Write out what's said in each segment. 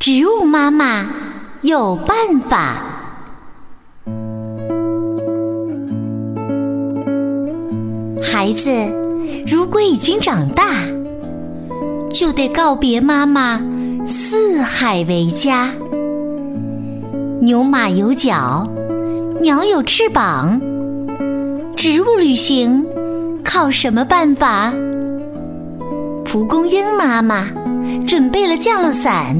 植物妈妈有办法。孩子如果已经长大，就得告别妈妈，四海为家。牛马有脚，鸟有翅膀，植物旅行靠什么办法？蒲公英妈妈准备了降落伞，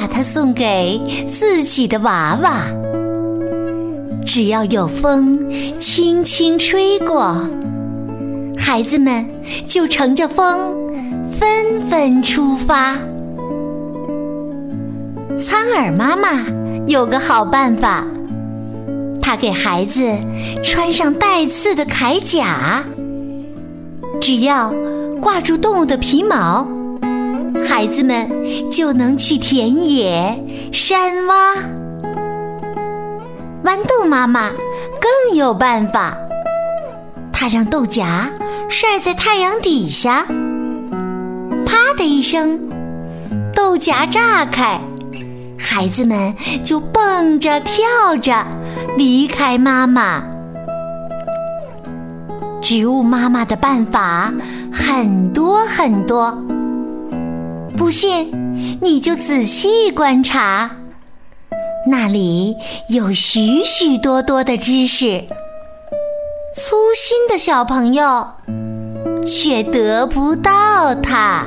把它送给自己的娃娃。只要有风轻轻吹过，孩子们就乘着风纷纷出发。苍耳妈妈有个好办法，她给孩子穿上带刺的铠甲，只要。挂住动物的皮毛，孩子们就能去田野、山洼。豌豆妈妈更有办法，她让豆荚晒在太阳底下，啪的一声，豆荚炸开，孩子们就蹦着跳着离开妈妈。植物妈妈的办法很多很多，不信你就仔细观察，那里有许许多多的知识。粗心的小朋友却得不到它。